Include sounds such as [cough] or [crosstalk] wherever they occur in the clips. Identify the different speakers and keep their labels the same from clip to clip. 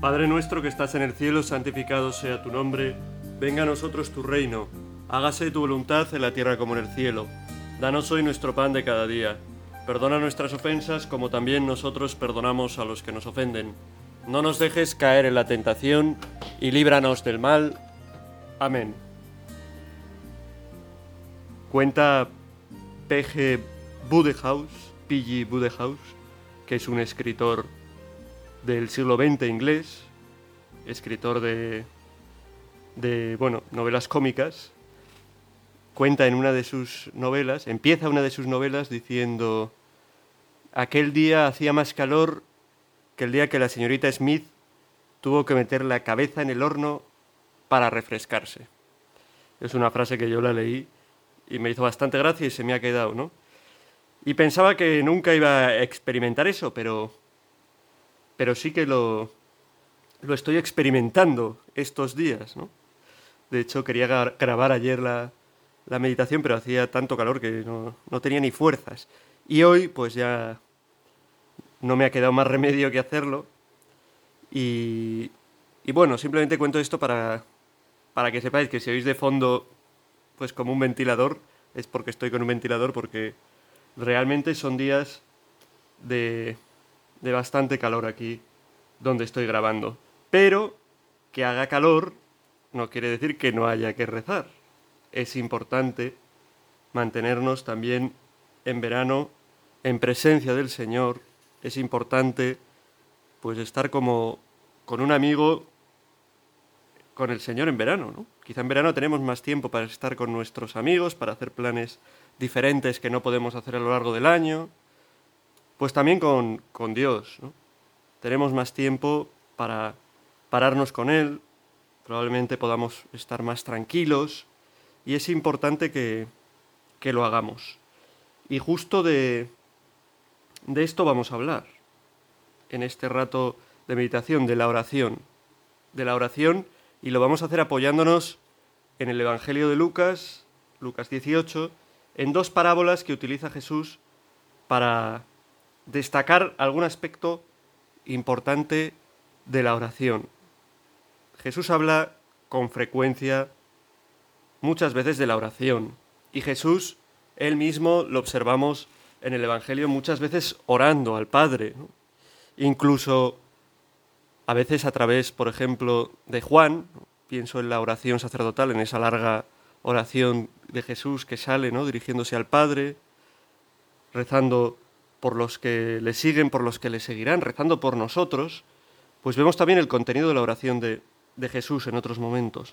Speaker 1: Padre nuestro que estás en el cielo, santificado sea tu nombre, venga a nosotros tu reino, hágase tu voluntad en la tierra como en el cielo. Danos hoy nuestro pan de cada día. Perdona nuestras ofensas como también nosotros perdonamos a los que nos ofenden. No nos dejes caer en la tentación y líbranos del mal. Amén. Cuenta P.G. Budehaus, P.G. Budehaus, que es un escritor del siglo XX inglés, escritor de, de bueno, novelas cómicas, cuenta en una de sus novelas, empieza una de sus novelas diciendo, aquel día hacía más calor que el día que la señorita Smith tuvo que meter la cabeza en el horno para refrescarse. Es una frase que yo la leí y me hizo bastante gracia y se me ha quedado, ¿no? Y pensaba que nunca iba a experimentar eso, pero pero sí que lo, lo estoy experimentando estos días, ¿no? De hecho, quería grabar ayer la, la meditación, pero hacía tanto calor que no, no, tenía ni fuerzas. Y hoy, pues ya no me ha quedado más remedio que hacerlo. Y, y bueno, simplemente cuento esto para, para que sepáis que si oís de fondo, pues como un ventilador, es porque estoy con un ventilador, porque realmente son días de, de bastante calor aquí donde estoy grabando. Pero que haga calor no quiere decir que no haya que rezar. Es importante mantenernos también en verano en presencia del Señor. Es importante pues estar como con un amigo con el Señor en verano, ¿no? Quizá en verano tenemos más tiempo para estar con nuestros amigos, para hacer planes diferentes que no podemos hacer a lo largo del año, pues también con, con Dios. Tenemos más tiempo para pararnos con Él, probablemente podamos estar más tranquilos y es importante que, que lo hagamos. Y justo de, de esto vamos a hablar en este rato de meditación, de la oración. De la oración y lo vamos a hacer apoyándonos en el Evangelio de Lucas, Lucas 18, en dos parábolas que utiliza Jesús para destacar algún aspecto importante de la oración. Jesús habla con frecuencia muchas veces de la oración y Jesús, él mismo, lo observamos en el Evangelio muchas veces orando al Padre, incluso a veces a través, por ejemplo, de Juan, pienso en la oración sacerdotal, en esa larga oración de Jesús que sale, ¿no? dirigiéndose al Padre, rezando por los que le siguen, por los que le seguirán, rezando por nosotros, pues vemos también el contenido de la oración de, de Jesús en otros momentos.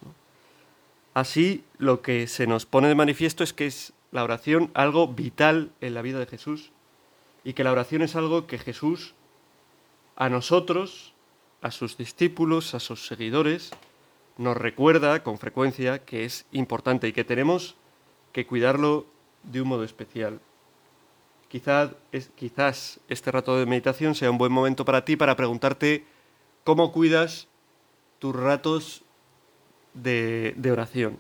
Speaker 1: Así, lo que se nos pone de manifiesto es que es la oración algo vital en la vida de Jesús y que la oración es algo que Jesús a nosotros, a sus discípulos, a sus seguidores, nos recuerda con frecuencia que es importante y que tenemos que cuidarlo de un modo especial. Quizás, quizás este rato de meditación sea un buen momento para ti para preguntarte cómo cuidas tus ratos de, de oración.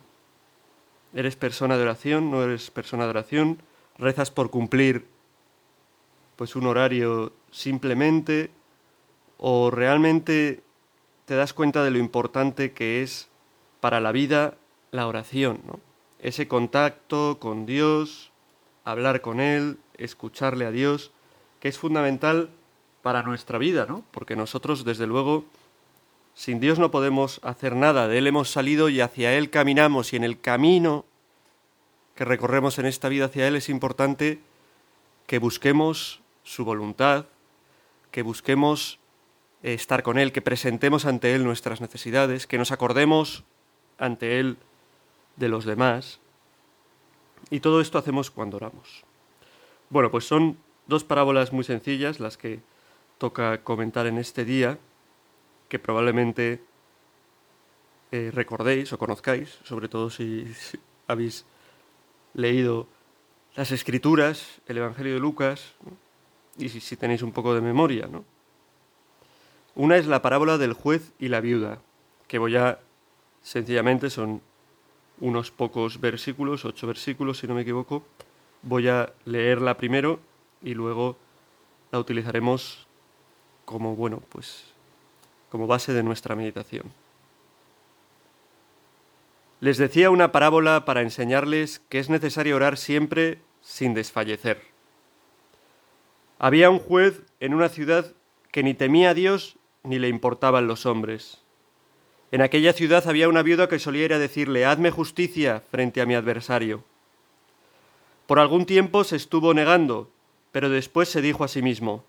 Speaker 1: ¿Eres persona de oración? ¿No eres persona de oración? ¿Rezas por cumplir pues un horario simplemente? ¿O realmente te das cuenta de lo importante que es para la vida la oración? ¿no? Ese contacto con Dios, hablar con Él, escucharle a Dios, que es fundamental para nuestra vida, ¿no? Porque nosotros, desde luego, sin Dios no podemos hacer nada. De Él hemos salido y hacia Él caminamos. Y en el camino que recorremos en esta vida hacia Él es importante que busquemos su voluntad, que busquemos estar con Él, que presentemos ante Él nuestras necesidades, que nos acordemos ante Él de los demás. Y todo esto hacemos cuando oramos. Bueno, pues son dos parábolas muy sencillas las que toca comentar en este día, que probablemente eh, recordéis o conozcáis, sobre todo si, habéis leído las escrituras, el Evangelio de Lucas, y si, tenéis un poco de memoria. ¿no? Una es la parábola del juez y la viuda, que voy a, sencillamente, son unos pocos versículos, ocho versículos si no me equivoco, Voy a leerla primero y luego la utilizaremos como, bueno, pues como base de nuestra meditación. Les decía una parábola para enseñarles que es necesario orar siempre sin desfallecer. Había un juez en una ciudad que ni temía a Dios ni le importaban los hombres. En aquella ciudad había una viuda que solía ir a decirle, Hazme justicia frente a mi adversario. Por algún tiempo se estuvo negando, pero después se dijo a sí mismo,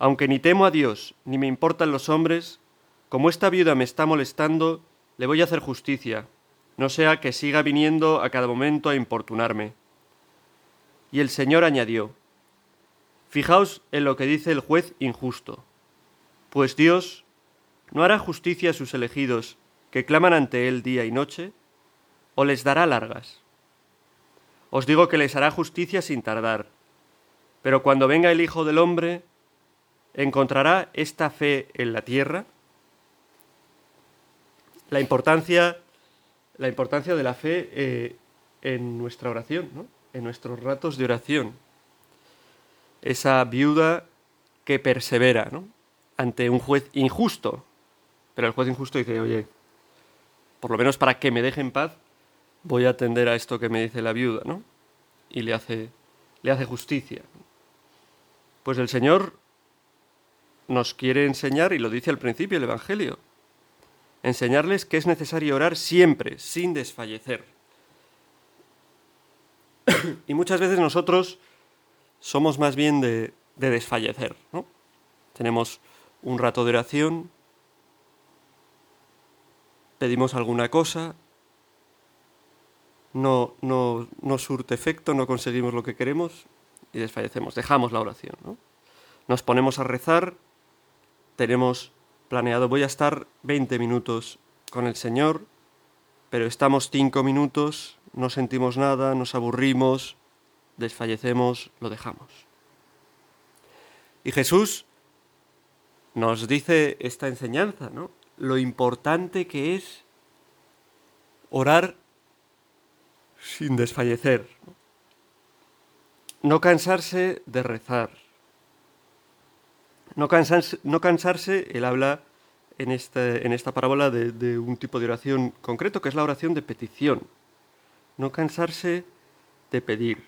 Speaker 1: Aunque ni temo a Dios ni me importan los hombres, como esta viuda me está molestando, le voy a hacer justicia, no sea que siga viniendo a cada momento a importunarme. Y el Señor añadió, Fijaos en lo que dice el juez injusto, pues Dios no hará justicia a sus elegidos que claman ante Él día y noche, o les dará largas. Os digo que les hará justicia sin tardar, pero cuando venga el Hijo del Hombre, ¿encontrará esta fe en la tierra? La importancia, la importancia de la fe eh, en nuestra oración, en nuestros ratos de oración. Esa viuda que persevera ante un juez injusto, pero el juez injusto dice, oye, por lo menos para que me deje en paz, voy a atender a esto que me dice la viuda, ¿no? Y le hace, le hace justicia. Pues el Señor nos quiere enseñar, y lo dice al principio el Evangelio, enseñarles que es necesario orar siempre, sin desfallecer. [coughs] y muchas veces nosotros somos más bien de, de desfallecer, ¿no? Tenemos un rato de oración, pedimos alguna cosa, no, no, no surte efecto, no conseguimos lo que queremos y desfallecemos, dejamos la oración. Nos ponemos a rezar, tenemos planeado, voy a estar 20 minutos con el Señor, pero estamos 5 minutos, no sentimos nada, nos aburrimos, desfallecemos, lo dejamos. Y Jesús nos dice esta enseñanza, ¿no? Lo importante que es orar sin desfallecer. No cansarse de rezar. No cansarse, no cansarse él habla en, este, en esta parábola de, de un tipo de oración concreto, que es la oración de petición. No cansarse de pedir.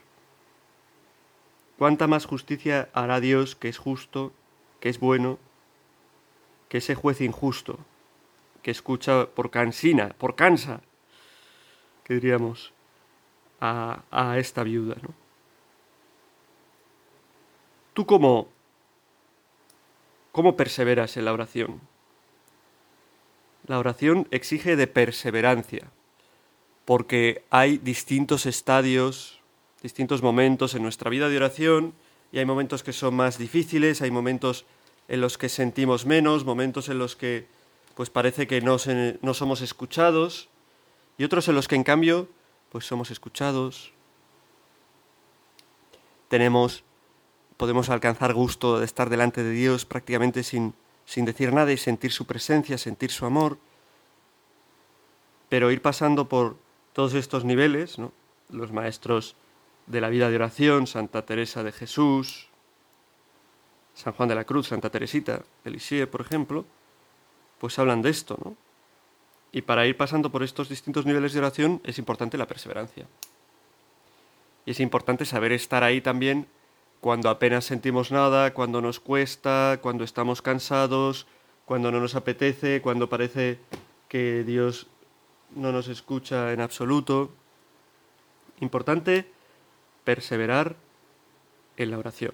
Speaker 1: ¿Cuánta más justicia hará Dios que es justo, que es bueno, que ese juez injusto, que escucha por cansina, por cansa, que diríamos, a, esta viuda. ¿no? ¿Tú cómo, cómo perseveras en la oración? La oración exige de perseverancia, porque hay distintos estadios, distintos momentos en nuestra vida de oración, y hay momentos que son más difíciles, hay momentos en los que sentimos menos, momentos en los que pues parece que no, no somos escuchados, y otros en los que en cambio pues somos escuchados, tenemos, podemos alcanzar gusto de estar delante de Dios prácticamente sin, sin decir nada y sentir su presencia, sentir su amor, pero ir pasando por todos estos niveles, los maestros de la vida de oración, Santa Teresa de Jesús, San Juan de la Cruz, Santa Teresita de por ejemplo, pues hablan de esto, ¿no? Y para ir pasando por estos distintos niveles de oración es importante la perseverancia. Y es importante saber estar ahí también cuando apenas sentimos nada, cuando nos cuesta, cuando estamos cansados, cuando no nos apetece, cuando parece que Dios no nos escucha en absoluto. Importante perseverar en la oración.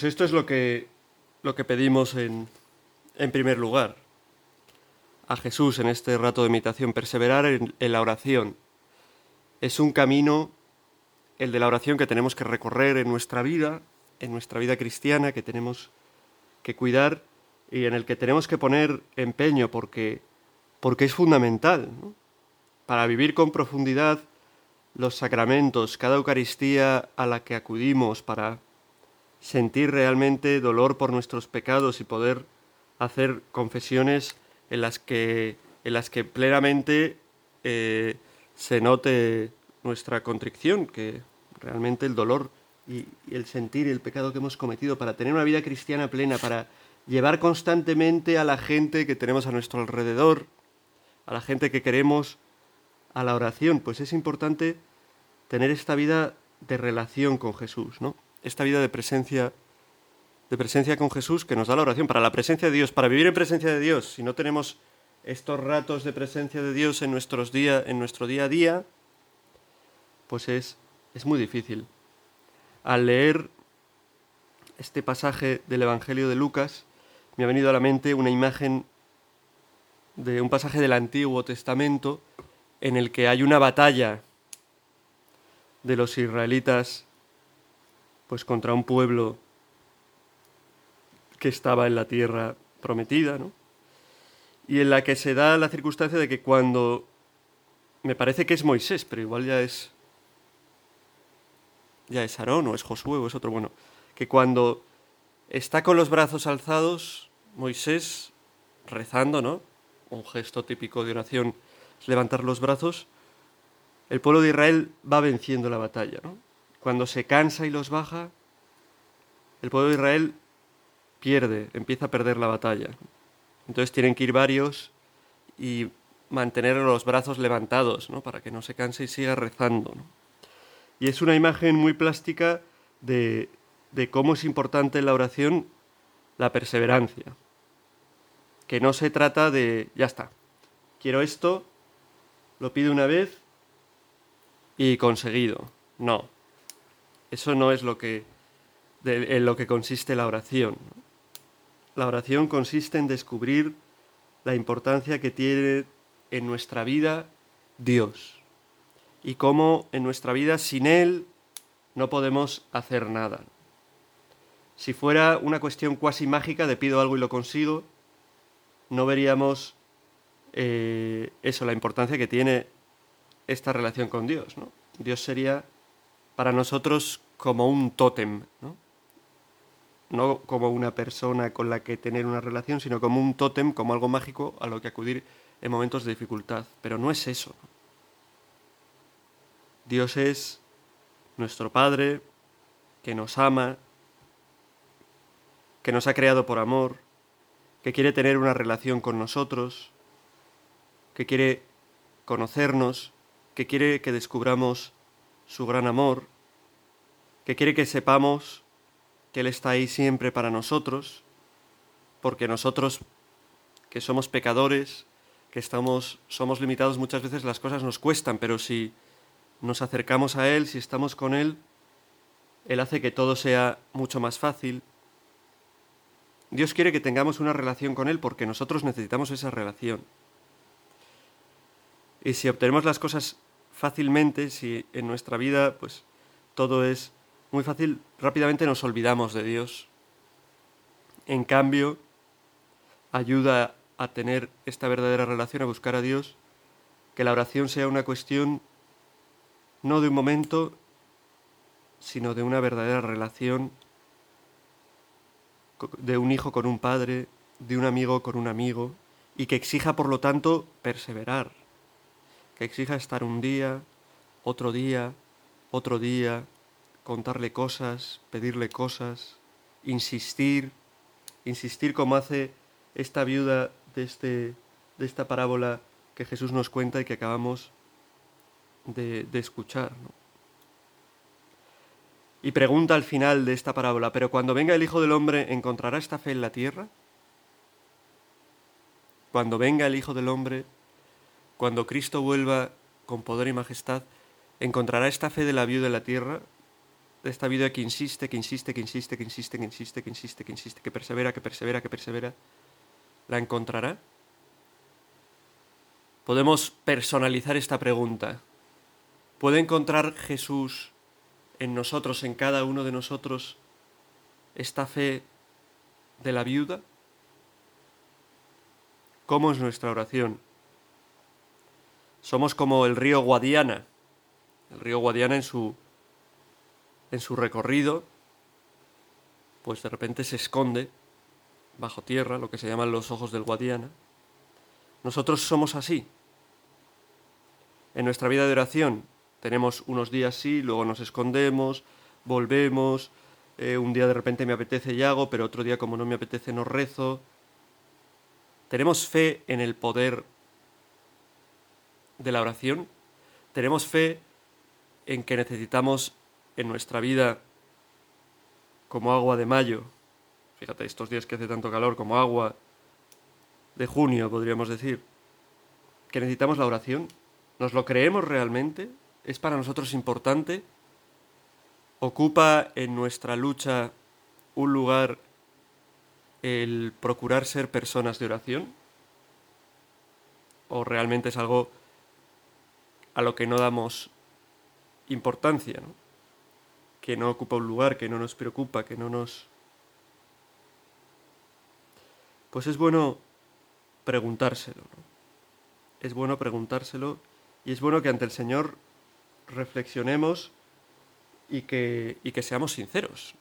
Speaker 1: Pues esto es lo que, lo que pedimos en, en primer lugar a Jesús en este rato de meditación, perseverar en, la oración. Es un camino, el de la oración, que tenemos que recorrer en nuestra vida, en nuestra vida cristiana, que tenemos que cuidar y en el que tenemos que poner empeño porque, porque es fundamental para vivir con profundidad los sacramentos, cada Eucaristía a la que acudimos para sentir realmente dolor por nuestros pecados y poder hacer confesiones en las que, en las que plenamente eh, se note nuestra contrición, que realmente el dolor y, el sentir el pecado que hemos cometido, para tener una vida cristiana plena, para llevar constantemente a la gente que tenemos a nuestro alrededor, a la gente que queremos, a la oración, pues es importante tener esta vida de relación con Jesús, ¿no? Esta vida de presencia de presencia con Jesús que nos da la oración para la presencia de Dios, para vivir en presencia de Dios. Si no tenemos estos ratos de presencia de Dios en nuestros día, en nuestro día a día, pues es es muy difícil. Al leer este pasaje del Evangelio de Lucas, me ha venido a la mente una imagen de un pasaje del Antiguo Testamento en el que hay una batalla de los israelitas pues contra un pueblo que estaba en la tierra prometida, ¿no? Y en la que se da la circunstancia de que cuando me parece que es Moisés, pero igual ya es ya es Aarón o es Josué o es otro, bueno, que cuando está con los brazos alzados, Moisés rezando, ¿no? Un gesto típico de oración es levantar los brazos, el pueblo de Israel va venciendo la batalla, ¿no? Cuando se cansa y los baja, el pueblo de Israel pierde, empieza a perder la batalla. Entonces tienen que ir varios y mantener los brazos levantados, ¿no? Para que no se canse y siga rezando. Y es una imagen muy plástica de, cómo es importante en la oración la perseverancia. Que no se trata de, ya está, quiero esto, lo pido una vez y conseguido. No, eso no es lo que, en lo que consiste la oración. La oración consiste en descubrir la importancia que tiene en nuestra vida Dios y cómo en nuestra vida sin Él no podemos hacer nada. Si fuera una cuestión cuasi mágica de pido algo y lo consigo, no veríamos eh, eso, la importancia que tiene esta relación con Dios. ¿no? Dios sería para nosotros como un tótem, ¿no? no como una persona con la que tener una relación, sino como un tótem, como algo mágico a lo que acudir en momentos de dificultad. Pero no es eso. Dios es nuestro Padre, que nos ama, que nos ha creado por amor, que quiere tener una relación con nosotros, que quiere conocernos, que quiere que descubramos su gran amor, que quiere que sepamos que Él está ahí siempre para nosotros, porque nosotros, que somos pecadores, que estamos, somos limitados, muchas veces las cosas nos cuestan, pero si nos acercamos a Él, si estamos con Él, Él hace que todo sea mucho más fácil. Dios quiere que tengamos una relación con Él porque nosotros necesitamos esa relación. Y si obtenemos las cosas fácilmente, si en nuestra vida pues todo es muy fácil, rápidamente nos olvidamos de Dios. En cambio, ayuda a tener esta verdadera relación, a buscar a Dios, que la oración sea una cuestión no de un momento, sino de una verdadera relación de un hijo con un padre, de un amigo con un amigo, y que exija, por lo tanto, perseverar, que exija estar un día, otro día, otro día, contarle cosas, pedirle cosas, insistir, insistir como hace esta viuda de, este, de esta parábola que Jesús nos cuenta y que acabamos de, escuchar. Y pregunta al final de esta parábola, pero cuando venga el Hijo del Hombre, ¿encontrará esta fe en la tierra? Cuando venga el Hijo del Hombre, cuando Cristo vuelva con poder y majestad, ¿encontrará esta fe de la viuda en la tierra? De esta vida que insiste, que insiste, que insiste, que insiste, que insiste, que insiste, que insiste, que persevera, que persevera, que persevera. ¿La encontrará? Podemos personalizar esta pregunta. ¿Puede encontrar Jesús en nosotros, en cada uno de nosotros, esta fe de la viuda? cómo es nuestra oración. Somos como el río Guadiana, el río Guadiana en su, en su recorrido, pues de repente se esconde bajo tierra, lo que se llaman los ojos del Guadiana. Nosotros somos así. En nuestra vida de oración tenemos unos días sí, luego nos escondemos, volvemos, eh, un día de repente me apetece y hago, pero otro día como no me apetece no rezo. ¿Tenemos fe en el poder de la oración? ¿Tenemos fe en que necesitamos en nuestra vida como agua de mayo? Fíjate, estos días que hace tanto calor como agua de junio, podríamos decir, que necesitamos la oración. ¿Nos lo creemos realmente? ¿Es para nosotros importante? ¿Ocupa en nuestra lucha un lugar el procurar ser personas de oración? ¿O realmente es algo a lo que no damos importancia, ¿no? Que no ocupa un lugar, que no nos preocupa, que no nos... Pues es bueno preguntárselo. Es bueno preguntárselo y es bueno que ante el Señor reflexionemos y que, y que seamos sinceros.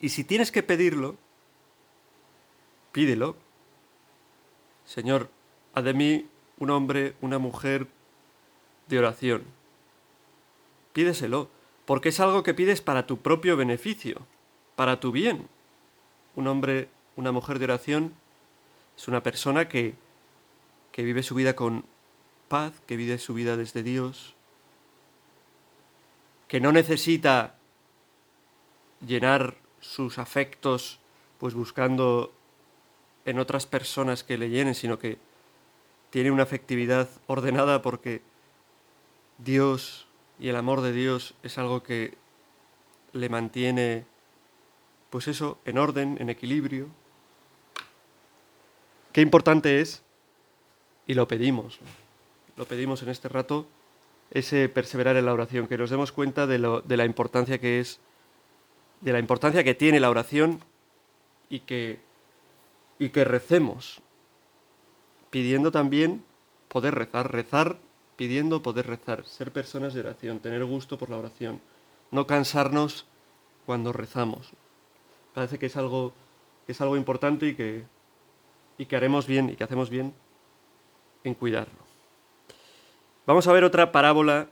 Speaker 1: Y si tienes que pedirlo, pídelo. Señor, haz de mí un hombre, una mujer de oración. Pídeselo, porque es algo que pides para tu propio beneficio, para tu bien. Un hombre, una mujer de oración es una persona que, que vive su vida con paz, que vive su vida desde Dios, que no necesita llenar sus afectos pues buscando en otras personas que le llenen, sino que tiene una afectividad ordenada porque Dios y el amor de Dios es algo que le mantiene pues eso, en orden, en equilibrio. Qué importante es, y lo pedimos, lo pedimos en este rato, ese perseverar en la oración, que nos demos cuenta de, lo, de la importancia que es, de la importancia que tiene la oración y que, y que recemos, pidiendo también poder rezar, rezar pidiendo poder rezar, ser personas de oración, tener gusto por la oración, no cansarnos cuando rezamos. Parece que es algo, que es algo importante y que, y que haremos bien y que hacemos bien en cuidarlo. Vamos a ver otra parábola,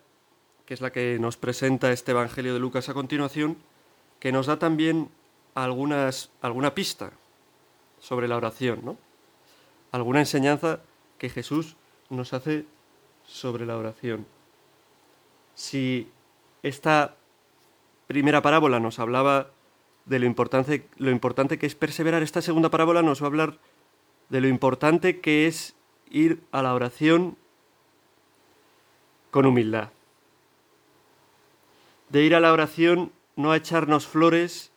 Speaker 1: que es la que nos presenta este Evangelio de Lucas a continuación, que nos da también algunas, alguna pista sobre la oración, ¿no? Alguna enseñanza que Jesús nos hace sobre la oración. Si esta primera parábola nos hablaba de lo importante, lo importante que es perseverar, esta segunda parábola nos va a hablar de lo importante que es ir a la oración con humildad. De ir a la oración no a echarnos flores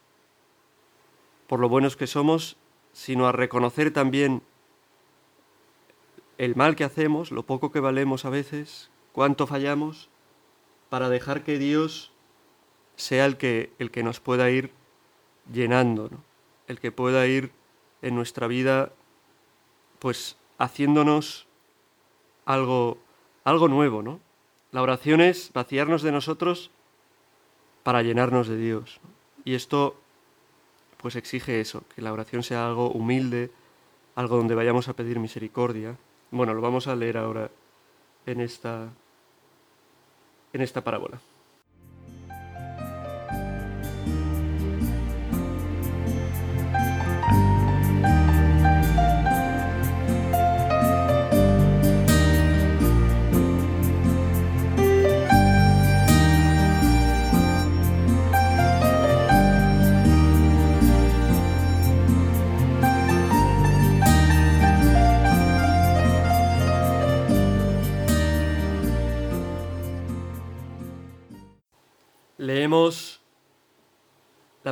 Speaker 1: por lo buenos que somos, sino a reconocer también el mal que hacemos, lo poco que valemos a veces, cuánto fallamos, para dejar que Dios sea el que, el que nos pueda ir llenando, el que pueda ir en nuestra vida, pues haciéndonos algo, algo nuevo, ¿no? La oración es vaciarnos de nosotros para llenarnos de Dios. Y esto pues exige eso, que la oración sea algo humilde, algo donde vayamos a pedir misericordia. Bueno, lo vamos a leer ahora en esta en esta parábola.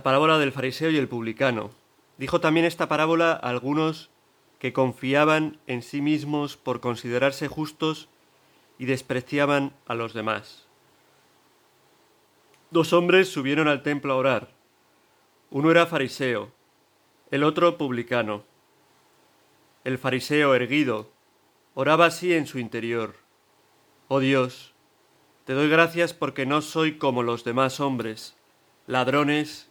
Speaker 1: La parábola del fariseo y el publicano. Dijo también esta parábola a algunos que confiaban en sí mismos por considerarse justos y despreciaban a los demás. Dos hombres subieron al templo a orar. Uno era fariseo, el otro publicano. El fariseo erguido oraba así en su interior. Oh Dios, te doy gracias porque no soy como los demás hombres, ladrones,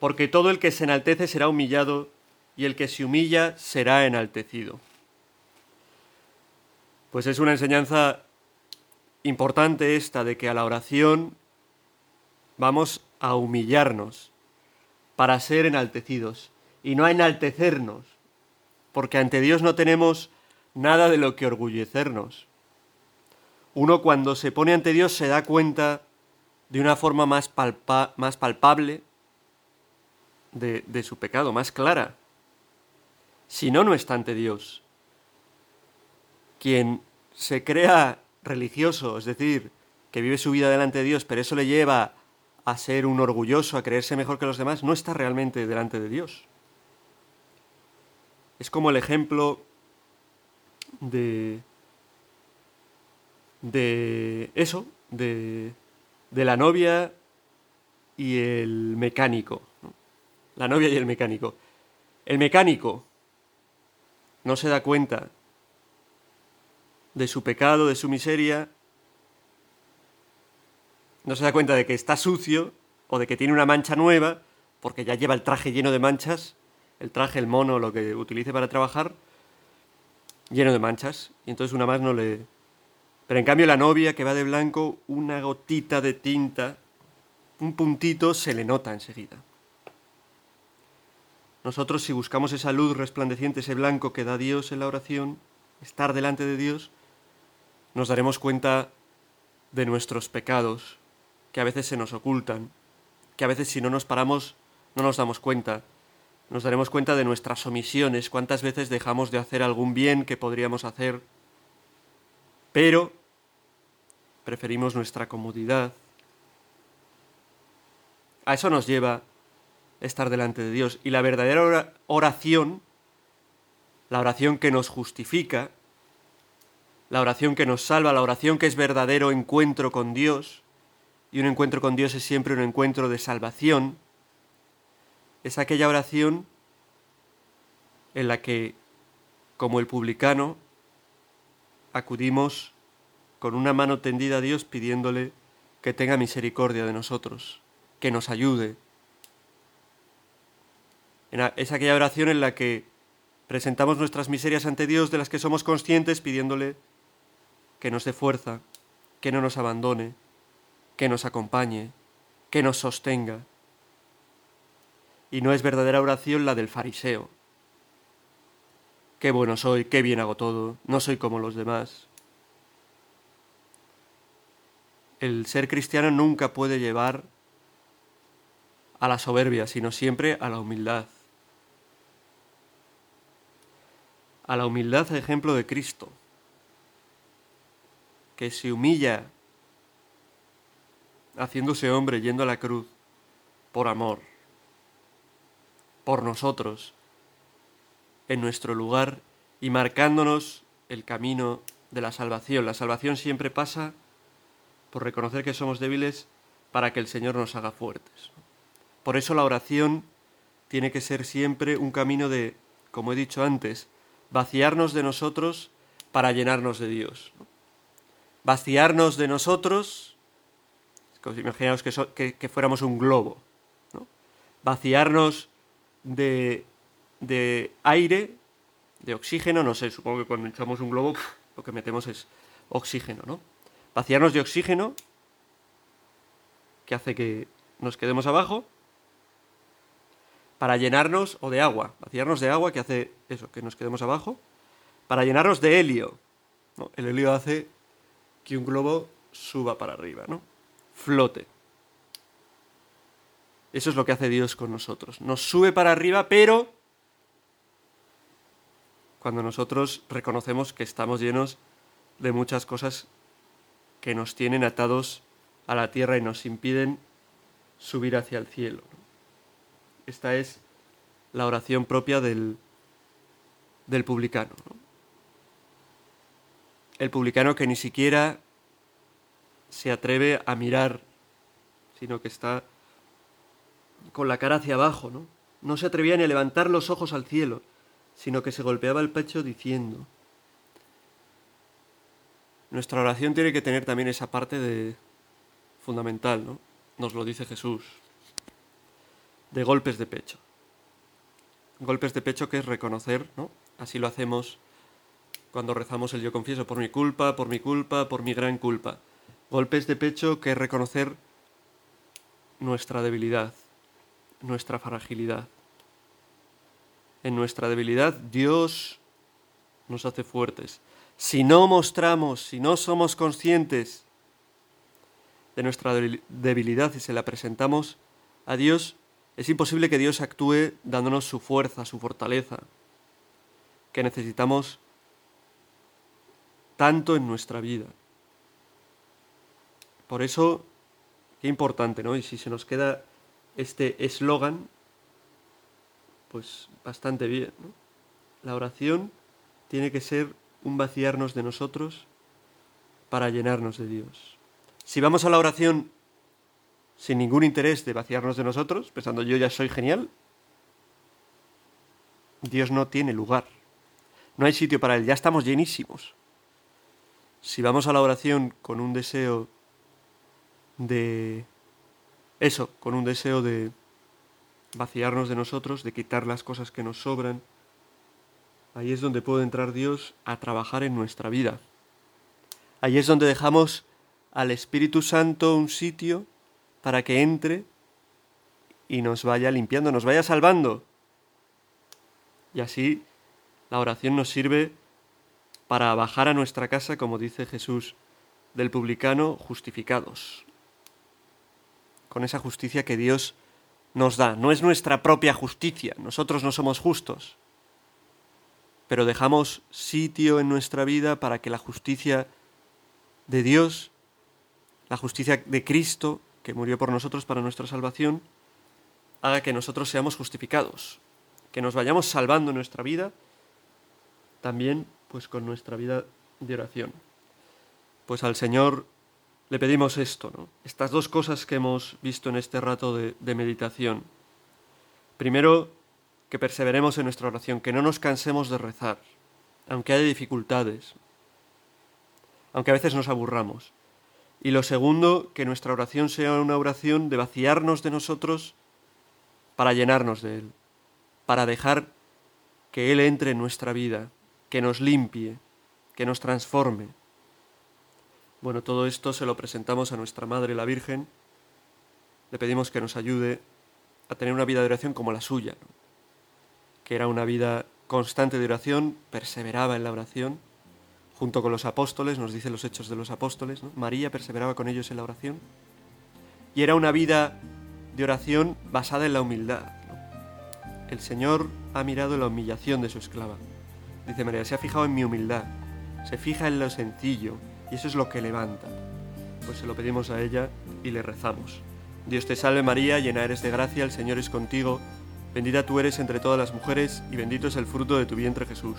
Speaker 1: porque todo el que se enaltece será humillado, y el que se humilla será enaltecido. Pues es una enseñanza importante esta de que a la oración vamos a humillarnos para ser enaltecidos y no a enaltecernos, porque ante Dios no tenemos nada de lo que orgullecernos. Uno cuando se pone ante Dios se da cuenta de una forma más, más palpable de, de su pecado, más clara. Si no, no está ante Dios. Quien se crea religioso, es decir, que vive su vida delante de Dios, pero eso le lleva a ser un orgulloso, a creerse mejor que los demás, no está realmente delante de Dios. Es como el ejemplo de, de eso, de, de la novia y el mecánico. La novia y el mecánico. El mecánico no se da cuenta de su pecado, de su miseria, no se da cuenta de que está sucio o de que tiene una mancha nueva, porque ya lleva el traje lleno de manchas, el traje, el mono, lo que utilice para trabajar, lleno de manchas, y entonces una más no le... Pero en cambio la novia que va de blanco, una gotita de tinta, un puntito, se le nota enseguida. Nosotros si buscamos esa luz resplandeciente, ese blanco que da Dios en la oración, estar delante de Dios, nos daremos cuenta de nuestros pecados, que a veces se nos ocultan, que a veces si no nos paramos no nos damos cuenta. Nos daremos cuenta de nuestras omisiones, cuántas veces dejamos de hacer algún bien que podríamos hacer, pero preferimos nuestra comodidad. A eso nos lleva estar delante de Dios. Y la verdadera oración, la oración que nos justifica, la oración que nos salva, la oración que es verdadero encuentro con Dios, y un encuentro con Dios es siempre un encuentro de salvación, es aquella oración en la que, como el publicano, acudimos con una mano tendida a Dios pidiéndole que tenga misericordia de nosotros, que nos ayude. Es aquella oración en la que presentamos nuestras miserias ante Dios de las que somos conscientes pidiéndole que nos dé fuerza, que no nos abandone, que nos acompañe, que nos sostenga. Y no es verdadera oración la del fariseo. Qué bueno soy, qué bien hago todo, no soy como los demás. El ser cristiano nunca puede llevar a la soberbia, sino siempre a la humildad. A la humildad ejemplo de Cristo que se humilla haciéndose hombre yendo a la cruz por amor, por nosotros, en nuestro lugar y marcándonos el camino de la salvación. La salvación siempre pasa por reconocer que somos débiles para que el Señor nos haga fuertes. Por eso la oración tiene que ser siempre un camino de, como he dicho antes, vaciarnos de nosotros para llenarnos de Dios vaciarnos de nosotros, imaginaos que, que, fuéramos un globo, ¿no? vaciarnos de, de aire, de oxígeno, no sé, supongo que cuando echamos un globo lo que metemos es oxígeno, ¿no? Vaciarnos de oxígeno, que hace que nos quedemos abajo, para llenarnos, o de agua, vaciarnos de agua, que hace eso, que nos quedemos abajo, para llenarnos de helio. El helio hace que un globo suba para arriba, ¿no? Flote. Eso es lo que hace Dios con nosotros. Nos sube para arriba, pero cuando nosotros reconocemos que estamos llenos de muchas cosas que nos tienen atados a la tierra y nos impiden subir hacia el cielo. Esta es la oración propia del, del publicano. El publicano que ni siquiera se atreve a mirar, sino que está con la cara hacia abajo, ¿no? No se atrevía ni a levantar los ojos al cielo, sino que se golpeaba el pecho diciendo, nuestra oración tiene que tener también esa parte de fundamental, ¿no? Nos lo dice Jesús. De golpes de pecho. Golpes de pecho que es reconocer, ¿no? Así lo hacemos cuando rezamos el yo confieso por mi culpa, por mi culpa, por mi gran culpa. Golpes de pecho que es reconocer nuestra debilidad, nuestra fragilidad. En nuestra debilidad Dios nos hace fuertes si no mostramos, si no somos conscientes de nuestra debilidad y se la presentamos a Dios, es imposible que Dios actúe dándonos su fuerza, su fortaleza, que necesitamos tanto en nuestra vida. Por eso, qué importante, ¿no? Y si se nos queda este eslogan, pues bastante bien, ¿no? La oración tiene que ser un vaciarnos de nosotros para llenarnos de Dios. Si vamos a la oración sin ningún interés de vaciarnos de nosotros, pensando yo ya soy genial, Dios no tiene lugar. No hay sitio para Él, ya estamos llenísimos. Si vamos a la oración con un deseo de... Eso, con un deseo de vaciarnos de nosotros, de quitar las cosas que nos sobran, Ahí es donde puede entrar Dios a trabajar en nuestra vida. Ahí es donde dejamos al Espíritu Santo un sitio para que entre y nos vaya limpiando, nos vaya salvando. Y así la oración nos sirve para bajar a nuestra casa, como dice Jesús, del publicano justificados, con esa justicia que Dios nos da. No es nuestra propia justicia, nosotros no somos justos, pero dejamos sitio en nuestra vida para que la justicia de Dios, la justicia de Cristo, que murió por nosotros para nuestra salvación, haga que nosotros seamos justificados, que nos vayamos salvando nuestra vida, también pues con nuestra vida de oración. Pues al Señor le pedimos esto, ¿no? Estas dos cosas que hemos visto en este rato de, de meditación. Primero, que perseveremos en nuestra oración, que no nos cansemos de rezar, aunque haya dificultades, aunque a veces nos aburramos. Y lo segundo, que nuestra oración sea una oración de vaciarnos de nosotros para llenarnos de Él, para dejar que Él entre en nuestra vida, que nos limpie, que nos transforme. Bueno, todo esto se lo presentamos a nuestra Madre la Virgen. Le pedimos que nos ayude a tener una vida de oración como la suya que era una vida constante de oración, perseveraba en la oración, junto con los apóstoles, nos dice los hechos de los apóstoles, María perseveraba con ellos en la oración, y era una vida de oración basada en la humildad. El Señor ha mirado la humillación de su esclava. Dice María, se ha fijado en mi humildad, se fija en lo sencillo, y eso es lo que levanta. Pues se lo pedimos a ella y le rezamos. Dios te salve María, llena eres de gracia, el Señor es contigo, Bendita tú eres entre todas las mujeres, y bendito es el fruto de tu vientre Jesús.